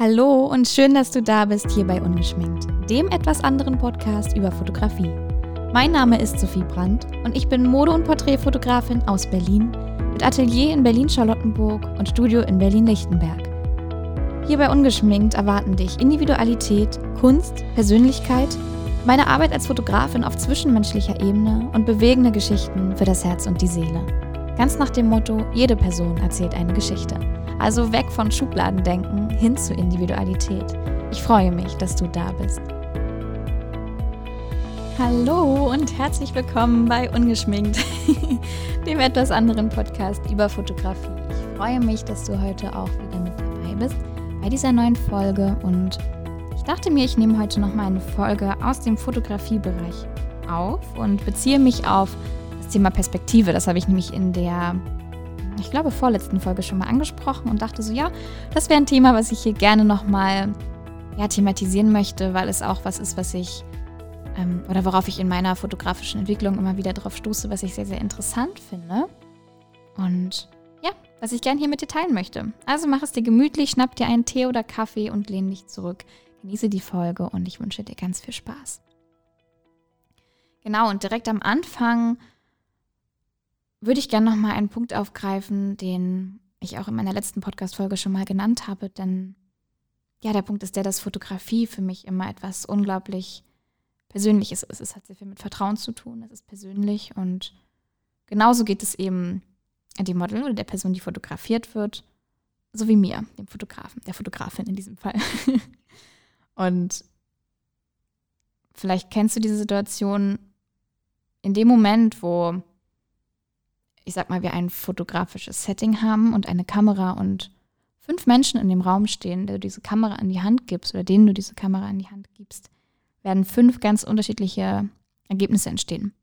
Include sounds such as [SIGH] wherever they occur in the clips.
Hallo und schön, dass du da bist hier bei Ungeschminkt, dem etwas anderen Podcast über Fotografie. Mein Name ist Sophie Brandt und ich bin Mode- und Porträtfotografin aus Berlin mit Atelier in Berlin-Charlottenburg und Studio in Berlin-Lichtenberg. Hier bei Ungeschminkt erwarten dich Individualität, Kunst, Persönlichkeit, meine Arbeit als Fotografin auf zwischenmenschlicher Ebene und bewegende Geschichten für das Herz und die Seele. Ganz nach dem Motto, jede Person erzählt eine Geschichte. Also weg von Schubladendenken hin zu Individualität. Ich freue mich, dass du da bist. Hallo und herzlich willkommen bei Ungeschminkt, [LAUGHS] dem etwas anderen Podcast über Fotografie. Ich freue mich, dass du heute auch wieder mit dabei bist bei dieser neuen Folge und ich dachte mir, ich nehme heute noch mal eine Folge aus dem Fotografiebereich auf und beziehe mich auf das Thema Perspektive. Das habe ich nämlich in der ich glaube, vorletzten Folge schon mal angesprochen und dachte so, ja, das wäre ein Thema, was ich hier gerne nochmal ja, thematisieren möchte, weil es auch was ist, was ich ähm, oder worauf ich in meiner fotografischen Entwicklung immer wieder drauf stoße, was ich sehr, sehr interessant finde. Und ja, was ich gerne hier mit dir teilen möchte. Also mach es dir gemütlich, schnapp dir einen Tee oder Kaffee und lehn dich zurück. Genieße die Folge und ich wünsche dir ganz viel Spaß. Genau, und direkt am Anfang würde ich gerne noch mal einen Punkt aufgreifen, den ich auch in meiner letzten Podcast-Folge schon mal genannt habe, denn ja, der Punkt ist der, dass Fotografie für mich immer etwas unglaublich Persönliches ist. Es hat sehr viel mit Vertrauen zu tun, es ist persönlich und genauso geht es eben dem Model oder der Person, die fotografiert wird, so wie mir, dem Fotografen, der Fotografin in diesem Fall. [LAUGHS] und vielleicht kennst du diese Situation in dem Moment, wo ich sag mal, wir ein fotografisches Setting haben und eine Kamera und fünf Menschen in dem Raum stehen, der du diese Kamera an die Hand gibst oder denen du diese Kamera an die Hand gibst, werden fünf ganz unterschiedliche Ergebnisse entstehen.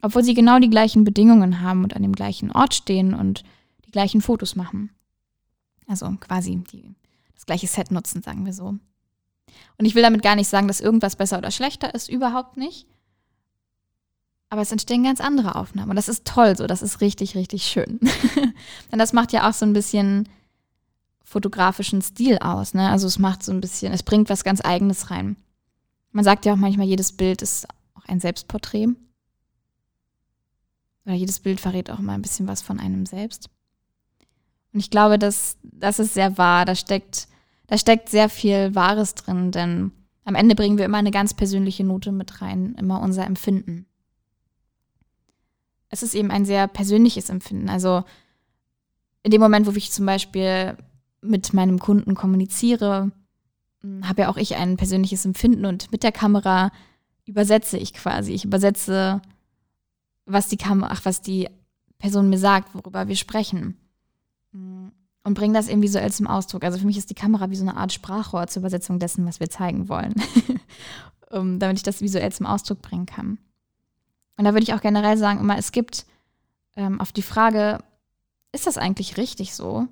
Obwohl sie genau die gleichen Bedingungen haben und an dem gleichen Ort stehen und die gleichen Fotos machen. Also quasi die, das gleiche Set nutzen, sagen wir so. Und ich will damit gar nicht sagen, dass irgendwas besser oder schlechter ist, überhaupt nicht. Aber es entstehen ganz andere Aufnahmen. Und das ist toll so, das ist richtig, richtig schön. [LAUGHS] Denn das macht ja auch so ein bisschen fotografischen Stil aus. Ne? Also es macht so ein bisschen, es bringt was ganz Eigenes rein. Man sagt ja auch manchmal, jedes Bild ist auch ein Selbstporträt. Oder jedes Bild verrät auch mal ein bisschen was von einem selbst. Und ich glaube, dass das ist sehr wahr. Da steckt, da steckt sehr viel Wahres drin, denn am Ende bringen wir immer eine ganz persönliche Note mit rein, immer unser Empfinden es ist eben ein sehr persönliches Empfinden. Also in dem Moment, wo ich zum Beispiel mit meinem Kunden kommuniziere, hm, habe ja auch ich ein persönliches Empfinden und mit der Kamera übersetze ich quasi. Ich übersetze, was die Kamera, ach, was die Person mir sagt, worüber wir sprechen. Hm, und bringe das eben visuell zum Ausdruck. Also für mich ist die Kamera wie so eine Art Sprachrohr zur Übersetzung dessen, was wir zeigen wollen. [LAUGHS] um, damit ich das visuell zum Ausdruck bringen kann. Und da würde ich auch generell sagen, immer, es gibt ähm, auf die Frage, ist das eigentlich richtig so?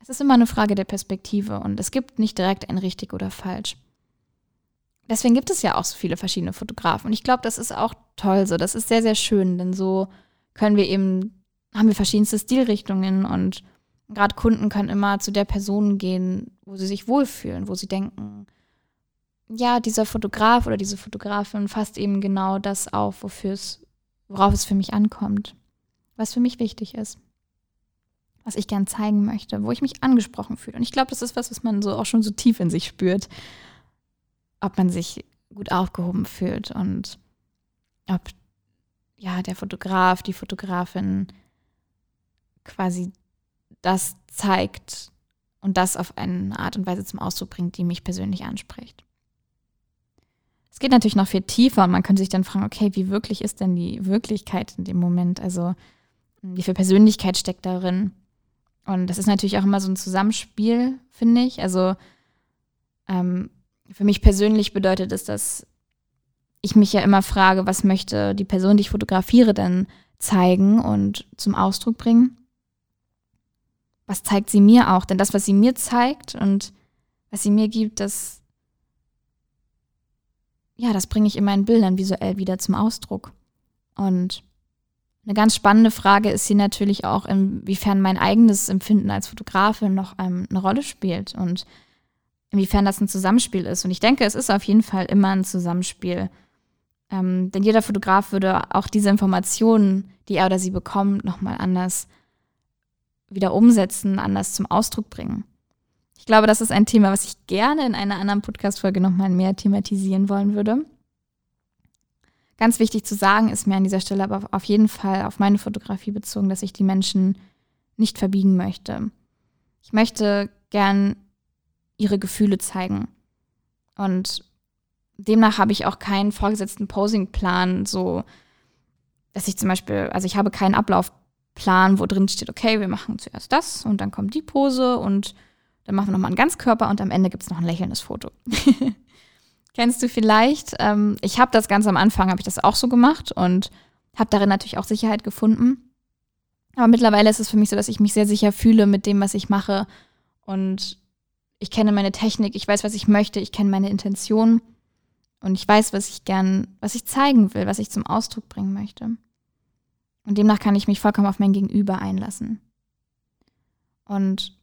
Es ist immer eine Frage der Perspektive und es gibt nicht direkt ein richtig oder falsch. Deswegen gibt es ja auch so viele verschiedene Fotografen. Und ich glaube, das ist auch toll so. Das ist sehr, sehr schön, denn so können wir eben, haben wir verschiedenste Stilrichtungen und gerade Kunden können immer zu der Person gehen, wo sie sich wohlfühlen, wo sie denken, ja, dieser Fotograf oder diese Fotografin fasst eben genau das auf, wofür worauf es für mich ankommt, was für mich wichtig ist, was ich gern zeigen möchte, wo ich mich angesprochen fühle. Und ich glaube, das ist was, was man so auch schon so tief in sich spürt, ob man sich gut aufgehoben fühlt und ob ja der Fotograf, die Fotografin quasi das zeigt und das auf eine Art und Weise zum Ausdruck bringt, die mich persönlich anspricht. Es geht natürlich noch viel tiefer und man könnte sich dann fragen, okay, wie wirklich ist denn die Wirklichkeit in dem Moment? Also wie viel Persönlichkeit steckt darin? Und das ist natürlich auch immer so ein Zusammenspiel, finde ich. Also ähm, für mich persönlich bedeutet es, dass ich mich ja immer frage, was möchte die Person, die ich fotografiere, denn zeigen und zum Ausdruck bringen? Was zeigt sie mir auch? Denn das, was sie mir zeigt und was sie mir gibt, das ja, das bringe ich in meinen Bildern visuell wieder zum Ausdruck. Und eine ganz spannende Frage ist hier natürlich auch, inwiefern mein eigenes Empfinden als Fotografin noch ähm, eine Rolle spielt. Und inwiefern das ein Zusammenspiel ist. Und ich denke, es ist auf jeden Fall immer ein Zusammenspiel. Ähm, denn jeder Fotograf würde auch diese Informationen, die er oder sie bekommt, nochmal anders wieder umsetzen, anders zum Ausdruck bringen. Ich glaube, das ist ein Thema, was ich gerne in einer anderen Podcast-Folge nochmal mehr thematisieren wollen würde. Ganz wichtig zu sagen ist mir an dieser Stelle aber auf jeden Fall auf meine Fotografie bezogen, dass ich die Menschen nicht verbiegen möchte. Ich möchte gern ihre Gefühle zeigen. Und demnach habe ich auch keinen vorgesetzten Posing-Plan, so dass ich zum Beispiel, also ich habe keinen Ablaufplan, wo drin steht, okay, wir machen zuerst das und dann kommt die Pose und dann machen wir nochmal einen Ganzkörper und am Ende gibt es noch ein lächelndes Foto. [LAUGHS] Kennst du vielleicht? Ähm, ich habe das ganz am Anfang, habe ich das auch so gemacht und habe darin natürlich auch Sicherheit gefunden. Aber mittlerweile ist es für mich so, dass ich mich sehr sicher fühle mit dem, was ich mache. Und ich kenne meine Technik, ich weiß, was ich möchte, ich kenne meine Intention und ich weiß, was ich gern, was ich zeigen will, was ich zum Ausdruck bringen möchte. Und demnach kann ich mich vollkommen auf mein Gegenüber einlassen. Und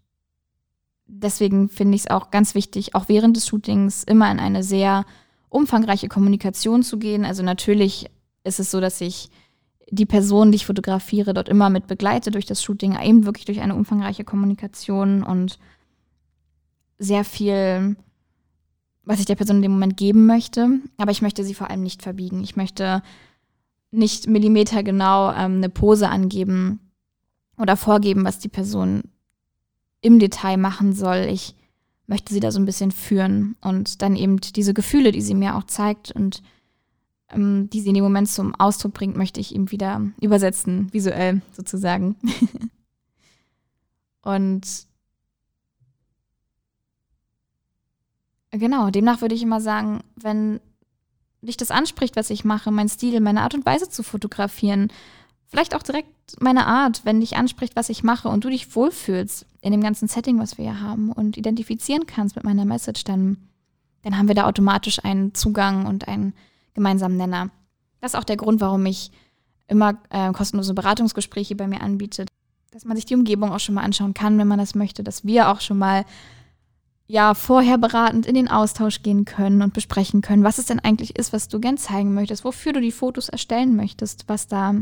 deswegen finde ich es auch ganz wichtig, auch während des Shootings immer in eine sehr umfangreiche Kommunikation zu gehen. Also natürlich ist es so, dass ich die Person, die ich fotografiere, dort immer mit begleite durch das Shooting, eben wirklich durch eine umfangreiche Kommunikation und sehr viel, was ich der Person in dem Moment geben möchte. Aber ich möchte sie vor allem nicht verbiegen. Ich möchte nicht millimetergenau ähm, eine Pose angeben oder vorgeben, was die Person im Detail machen soll. Ich möchte sie da so ein bisschen führen und dann eben diese Gefühle, die sie mir auch zeigt und ähm, die sie in dem Moment zum Ausdruck bringt, möchte ich ihm wieder übersetzen, visuell sozusagen. [LAUGHS] und genau, demnach würde ich immer sagen, wenn dich das anspricht, was ich mache, mein Stil, meine Art und Weise zu fotografieren, vielleicht auch direkt meine Art, wenn dich anspricht, was ich mache und du dich wohlfühlst in dem ganzen Setting, was wir hier haben und identifizieren kannst mit meiner Message, dann, dann haben wir da automatisch einen Zugang und einen gemeinsamen Nenner. Das ist auch der Grund, warum ich immer äh, kostenlose Beratungsgespräche bei mir anbiete, dass man sich die Umgebung auch schon mal anschauen kann, wenn man das möchte, dass wir auch schon mal ja vorher beratend in den Austausch gehen können und besprechen können, was es denn eigentlich ist, was du gern zeigen möchtest, wofür du die Fotos erstellen möchtest, was da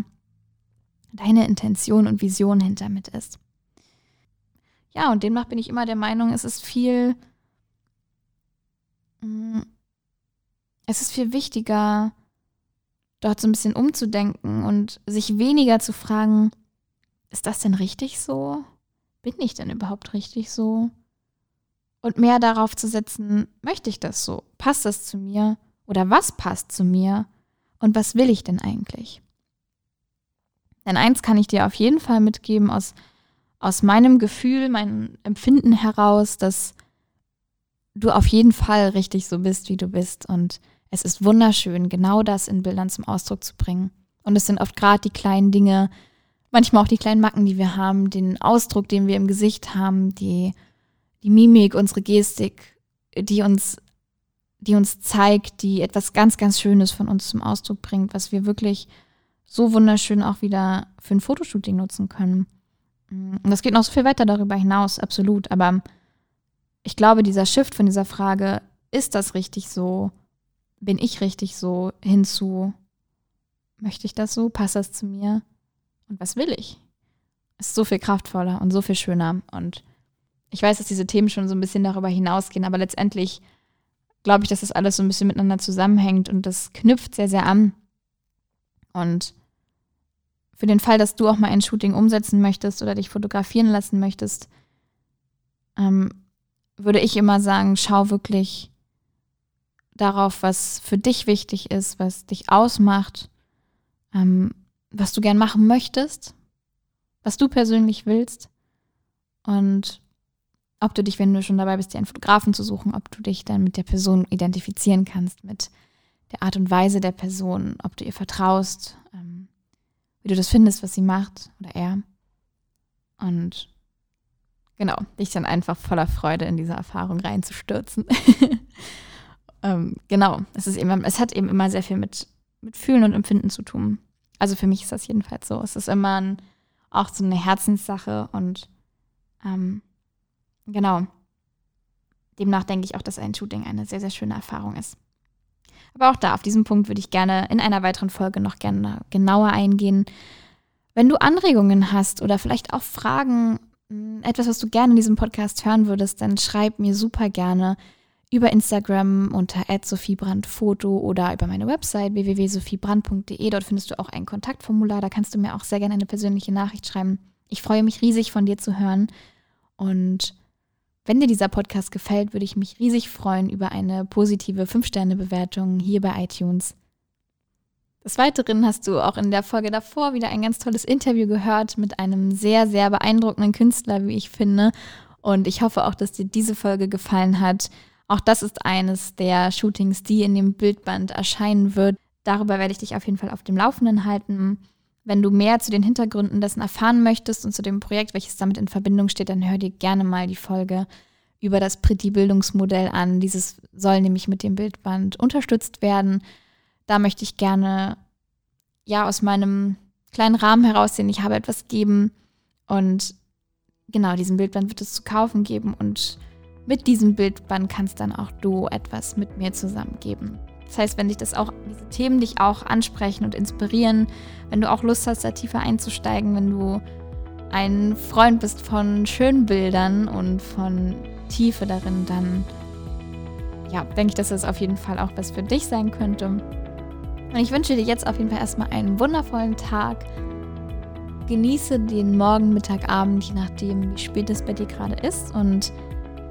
deine Intention und Vision hinter mit ist. Ja, und demnach bin ich immer der Meinung, es ist viel, mm, es ist viel wichtiger, dort so ein bisschen umzudenken und sich weniger zu fragen, ist das denn richtig so? Bin ich denn überhaupt richtig so? Und mehr darauf zu setzen, möchte ich das so? Passt das zu mir? Oder was passt zu mir? Und was will ich denn eigentlich? Denn eins kann ich dir auf jeden Fall mitgeben aus, aus meinem Gefühl, meinem Empfinden heraus, dass du auf jeden Fall richtig so bist, wie du bist. Und es ist wunderschön, genau das in Bildern zum Ausdruck zu bringen. Und es sind oft gerade die kleinen Dinge, manchmal auch die kleinen Macken, die wir haben, den Ausdruck, den wir im Gesicht haben, die, die Mimik, unsere Gestik, die uns, die uns zeigt, die etwas ganz, ganz Schönes von uns zum Ausdruck bringt, was wir wirklich so wunderschön auch wieder für ein Fotoshooting nutzen können. Mm, und das geht noch so viel weiter darüber hinaus, absolut. Aber ich glaube, dieser Shift von dieser Frage, ist das richtig so? Bin ich richtig so? Hinzu, möchte ich das so? Passt das zu mir? Und was will ich? Ist so viel kraftvoller und so viel schöner. Und ich weiß, dass diese Themen schon so ein bisschen darüber hinausgehen, aber letztendlich glaube ich, dass das alles so ein bisschen miteinander zusammenhängt und das knüpft sehr, sehr an. Und für den Fall, dass du auch mal ein Shooting umsetzen möchtest oder dich fotografieren lassen möchtest, ähm, würde ich immer sagen, schau wirklich darauf, was für dich wichtig ist, was dich ausmacht, ähm, was du gern machen möchtest, was du persönlich willst und ob du dich, wenn du schon dabei bist, dir einen Fotografen zu suchen, ob du dich dann mit der Person identifizieren kannst, mit der Art und Weise der Person, ob du ihr vertraust, ähm, wie du das findest, was sie macht oder er. Und genau, dich dann einfach voller Freude in diese Erfahrung reinzustürzen. [LAUGHS] ähm, genau, es, ist eben, es hat eben immer sehr viel mit, mit Fühlen und Empfinden zu tun. Also für mich ist das jedenfalls so. Es ist immer ein, auch so eine Herzenssache und ähm, genau. demnach denke ich auch, dass ein Shooting eine sehr, sehr schöne Erfahrung ist. Aber auch da, auf diesen Punkt würde ich gerne in einer weiteren Folge noch gerne genauer eingehen. Wenn du Anregungen hast oder vielleicht auch Fragen, hm, etwas, was du gerne in diesem Podcast hören würdest, dann schreib mir super gerne über Instagram unter @sophiebrandfoto oder über meine Website www.sophiebrand.de. Dort findest du auch ein Kontaktformular. Da kannst du mir auch sehr gerne eine persönliche Nachricht schreiben. Ich freue mich riesig von dir zu hören. Und wenn dir dieser Podcast gefällt, würde ich mich riesig freuen über eine positive 5-Sterne-Bewertung hier bei iTunes. Des Weiteren hast du auch in der Folge davor wieder ein ganz tolles Interview gehört mit einem sehr, sehr beeindruckenden Künstler, wie ich finde. Und ich hoffe auch, dass dir diese Folge gefallen hat. Auch das ist eines der Shootings, die in dem Bildband erscheinen wird. Darüber werde ich dich auf jeden Fall auf dem Laufenden halten. Wenn du mehr zu den Hintergründen dessen erfahren möchtest und zu dem Projekt, welches damit in Verbindung steht, dann hör dir gerne mal die Folge über das Pretty-Bildungsmodell an. Dieses soll nämlich mit dem Bildband unterstützt werden. Da möchte ich gerne ja aus meinem kleinen Rahmen heraus, den ich habe, etwas geben. Und genau, diesen Bildband wird es zu kaufen geben und mit diesem Bildband kannst dann auch du etwas mit mir zusammen geben. Das heißt, wenn dich das auch, diese Themen dich auch ansprechen und inspirieren, wenn du auch Lust hast, da tiefer einzusteigen, wenn du ein Freund bist von schönen Bildern und von Tiefe darin, dann ja, denke ich, dass das auf jeden Fall auch was für dich sein könnte. Und ich wünsche dir jetzt auf jeden Fall erstmal einen wundervollen Tag. Genieße den Morgen, Mittag, Abend, je nachdem, wie spät es bei dir gerade ist. Und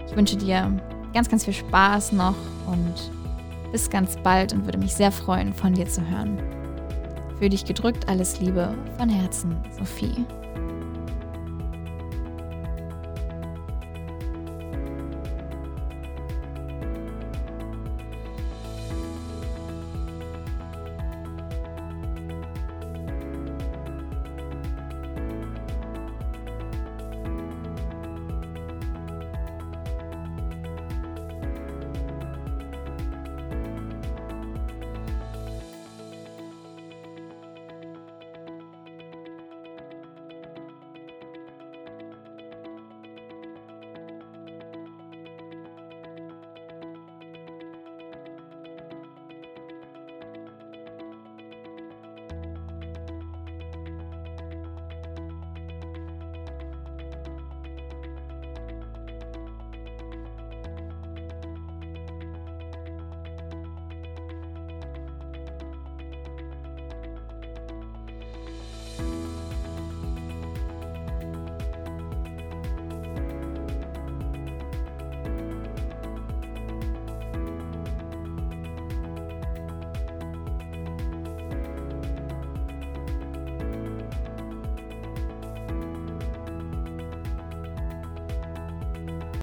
ich wünsche dir ganz, ganz viel Spaß noch und bis ganz bald und würde mich sehr freuen, von dir zu hören. Für dich gedrückt, alles Liebe von Herzen, Sophie.